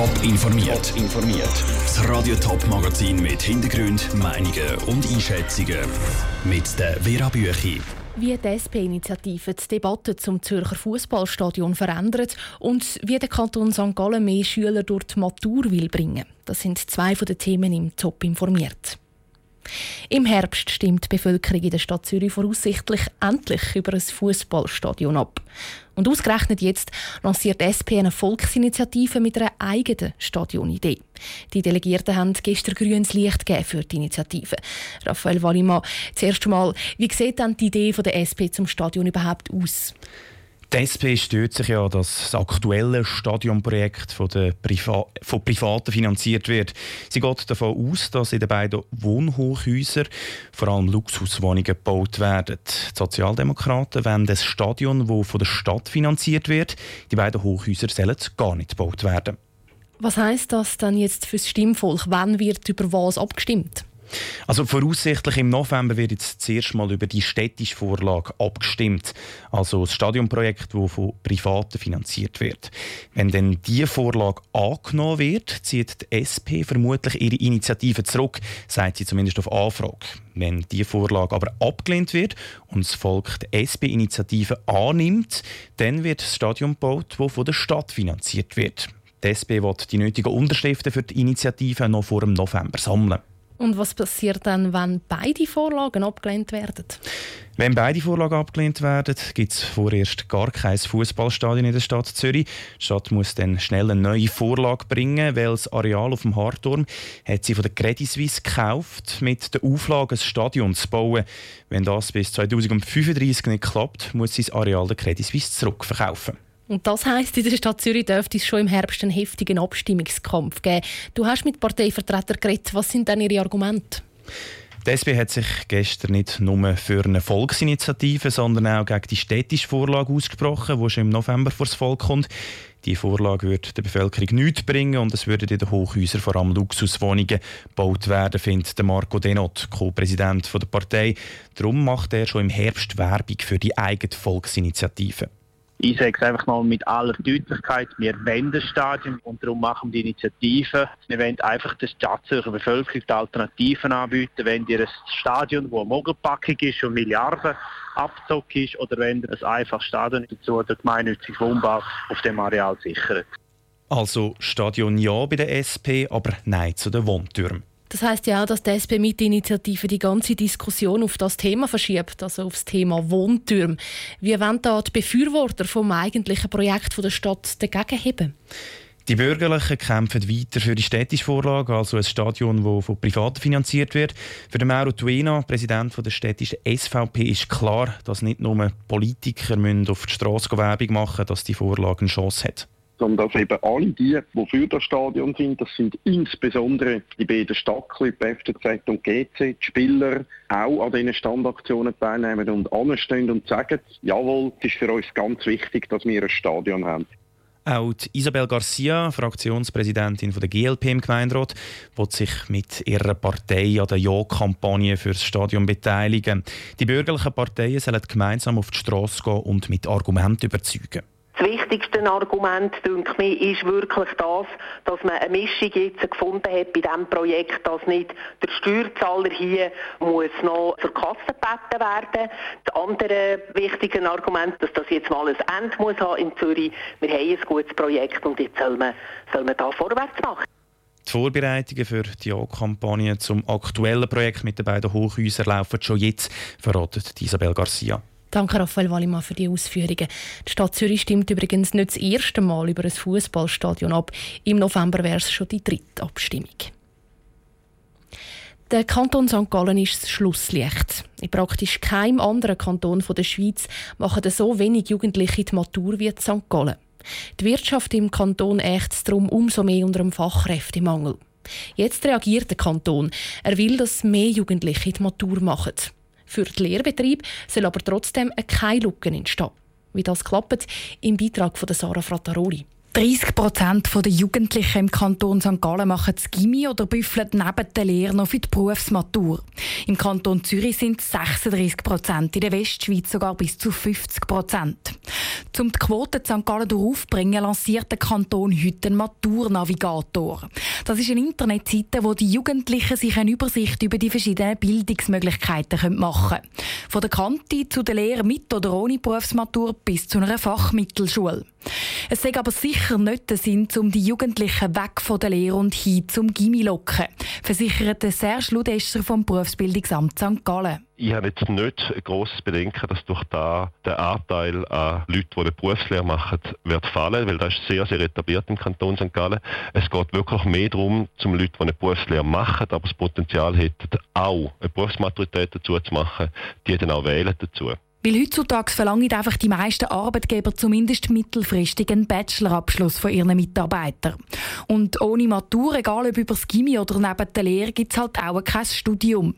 Top informiert. informiert. Das Radio Top Magazin mit Hintergrund, Meinungen und Einschätzungen mit der Vera Büchi. Wie die SP-Initiative die Debatte zum Zürcher Fußballstadion verändert und wie der Kanton St. Gallen mehr Schüler durch die Matur will bringen. Das sind zwei von den Themen im Top informiert. Im Herbst stimmt die Bevölkerung in der Stadt Zürich voraussichtlich endlich über ein Fußballstadion ab. Und ausgerechnet jetzt lanciert die SP eine Volksinitiative mit einer eigenen Stadionidee. Die Delegierten haben gestern grünes Licht gegeben für die Initiative. Raphael Wallimann, zuerst einmal, wie sieht denn die Idee der SP zum Stadion überhaupt aus? Die SP stört sich ja, dass das aktuelle Stadionprojekt von, Priva von Privaten finanziert wird. Sie geht davon aus, dass in den beiden Wohnhochhäusern vor allem Luxuswohnungen gebaut werden. Die Sozialdemokraten wollen das Stadion, das von der Stadt finanziert wird. Die beiden Hochhäuser sollen gar nicht gebaut werden. Was heißt das dann jetzt fürs Stimmvolk? Wann wird über was abgestimmt? Also voraussichtlich im November wird jetzt zuerst mal über die städtische Vorlage abgestimmt, also das Stadionprojekt, das von Privaten finanziert wird. Wenn dann diese Vorlage angenommen wird, zieht die SP vermutlich ihre Initiative zurück, sagt sie zumindest auf Anfrage. Wenn diese Vorlage aber abgelehnt wird und das Volk die SP-Initiative annimmt, dann wird das Stadion gebaut, das von der Stadt finanziert wird. Die SP wird die nötigen Unterschriften für die Initiative noch vor dem November sammeln. Und was passiert dann, wenn beide Vorlagen abgelehnt werden? Wenn beide Vorlagen abgelehnt werden, gibt es vorerst gar kein Fußballstadion in der Stadt Zürich. Die Stadt muss dann schnell eine neue Vorlage bringen, weil das Areal auf dem Harturm hat sie von der Credit Suisse gekauft, mit der Auflage, ein Stadion zu bauen. Wenn das bis 2035 nicht klappt, muss sie das Areal der Credit Suisse zurückverkaufen. Und das heisst, in der Stadt Zürich dürfte es schon im Herbst einen heftigen Abstimmungskampf geben. Du hast mit Parteivertretern geredet. Was sind denn Ihre Argumente? Die SP hat sich gestern nicht nur für eine Volksinitiative, sondern auch gegen die städtische Vorlage ausgesprochen, die schon im November vor das Volk kommt. Die Vorlage würde der Bevölkerung nichts bringen und es würden in den Hochhäusern vor allem Luxuswohnungen gebaut werden, findet Marco Denot, Co-Präsident der Partei. Darum macht er schon im Herbst Werbung für die eigene Volksinitiative. Ich sage es einfach mal mit aller Deutlichkeit, wir wollen das Stadion und darum machen wir die Initiative. Wir wollen einfach der Stadtzürcher Bevölkerung die Alternativen anbieten, wenn ihr ein Stadion, das eine Mogelpackung ist und Milliarden abzockt ist, oder wenn ihr ein einfaches Stadion dazu der gemeinnützige Wohnbau auf dem Areal sichert. Also Stadion ja bei der SP, aber nein zu den Wohntürmen. Das heißt ja auch, dass die SP mit Initiative die ganze Diskussion auf das Thema verschiebt, also auf das Thema Wohntürme. Wie wollen da die Befürworter vom eigentlichen Projekt der Stadt dagegen heben? Die Bürgerlichen kämpfen weiter für die städtische Vorlage, also ein Stadion, das von Privaten finanziert wird. Für den Mauro Tuena, Präsident der städtischen SVP, ist klar, dass nicht nur Politiker auf die Straße Werbung machen müssen, dass die Vorlage eine Chance hat sondern dass eben alle die, die für das Stadion sind, das sind insbesondere die beiden Stadtclubs FCZ und GC, die Spieler auch an diesen Standaktionen teilnehmen und anstehen und sagen, jawohl, es ist für uns ganz wichtig, dass wir ein Stadion haben. Auch Isabel Garcia, Fraktionspräsidentin der GLP im Gemeinderat, wird sich mit ihrer Partei an der Ja-Kampagne für das Stadion beteiligen. Die bürgerlichen Parteien sollen gemeinsam auf die Straße gehen und mit Argumenten überzeugen. Das wichtigste Argument, denke ich, ist wirklich das, dass man eine Mischung jetzt gefunden hat bei diesem Projekt, dass nicht der Steuerzahler hier muss noch zur Kasse gebeten werden. Das andere wichtige Argument, dass das jetzt mal ein Ende muss haben in Zürich. Wir haben ein gutes Projekt und jetzt soll man, soll man da vorwärts machen. Die Vorbereitungen für die Ja-Kampagne zum aktuellen Projekt mit den beiden Hochhäusern laufen schon jetzt, verratet Isabel Garcia. Danke, Raphael Wallimann, für die Ausführungen. Die Stadt Zürich stimmt übrigens nicht das erste Mal über ein Fußballstadion ab. Im November wäre es schon die dritte Abstimmung. Der Kanton St. Gallen ist das Schlusslicht. In praktisch keinem anderen Kanton der Schweiz machen so wenig Jugendliche die Matur wie St. Gallen. Die Wirtschaft im Kanton ächzt darum umso mehr unter dem Fachkräftemangel. Jetzt reagiert der Kanton. Er will, dass mehr Jugendliche die Matur machen. Für den Lehrbetrieb soll aber trotzdem keine Lücken entstehen. Wie das klappt, im Beitrag von Sarah Frattaroli. 30 Prozent der Jugendlichen im Kanton St. Gallen machen das Gimmi oder büffeln neben der Lehre noch für die Berufsmatur. Im Kanton Zürich sind es 36 Prozent, in der Westschweiz sogar bis zu 50 Prozent. Um die Quote St. Gallen aufzubringen, lanciert der Kanton heute einen Maturnavigator. Das ist eine Internetseite, wo die Jugendlichen sich eine Übersicht über die verschiedenen Bildungsmöglichkeiten machen können. Von der Kante zu der Lehre mit oder ohne Berufsmatur bis zu einer Fachmittelschule. Es sei aber sicher nicht der Sinn, um die Jugendlichen weg von der Lehre und hin zum Gimmi locken, versichert Serge Ludescher vom Berufsbildungsamt St. Gallen. Ich habe jetzt nicht ein grosses Bedenken, dass durch da der Anteil an Leuten, die eine Berufslehre machen, wird fallen, weil das ist sehr, sehr etabliert im Kanton St. Gallen. Es geht wirklich mehr darum, zum Leute, die eine Berufslehre machen, aber das Potenzial hätten, auch eine Berufsmaturität dazu zu machen, die dann auch wählen dazu. Weil heutzutage verlangen einfach die meisten Arbeitgeber zumindest mittelfristig einen Bachelorabschluss von ihren Mitarbeitern. Und ohne Matur, egal ob über das Gimmi oder neben der Lehre, gibt es halt auch kein Studium.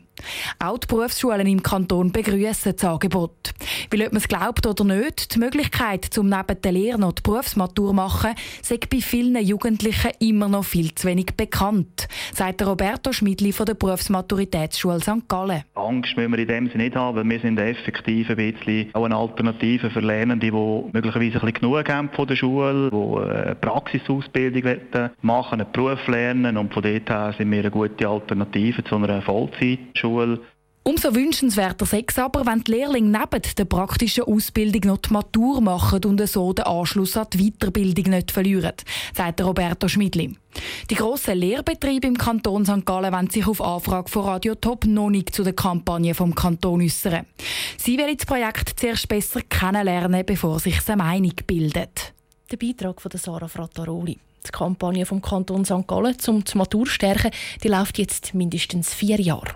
Auch die Berufsschulen im Kanton begrüßen das Angebot. Weil ob man es glaubt oder nicht, die Möglichkeit, zum neben der Lehre noch die Berufsmatur zu machen, sei bei vielen Jugendlichen immer noch viel zu wenig bekannt, sagt Roberto Schmidli von der Berufsmaturitätsschule St. Gallen. Angst müssen wir in dem Sinne nicht haben, weil wir sind effektiv ein bisschen auch eine Alternative für Lernende, die möglicherweise ein bisschen genug haben von der Schule, die eine Praxisausbildung machen, einen Beruf lernen und von dort her sind wir eine gute Alternative zu einer Vollzeitschule Schule. Umso wünschenswerter sei es aber, wenn die Lehrlinge neben der praktischen Ausbildung noch die Matur machen und so den Anschluss an die Weiterbildung nicht verlieren, sagt Roberto Schmidli. Die grossen Lehrbetriebe im Kanton St. Gallen wollen sich auf Anfrage von Radio Top noch nicht zu der Kampagne vom Kanton äußern. Sie wollen das Projekt zuerst besser kennenlernen, bevor sich eine Meinung bildet. Der Beitrag von Sarah Frattaroli. Die Kampagne vom Kanton St. Gallen zum die Matur stärken, die läuft jetzt mindestens vier Jahre.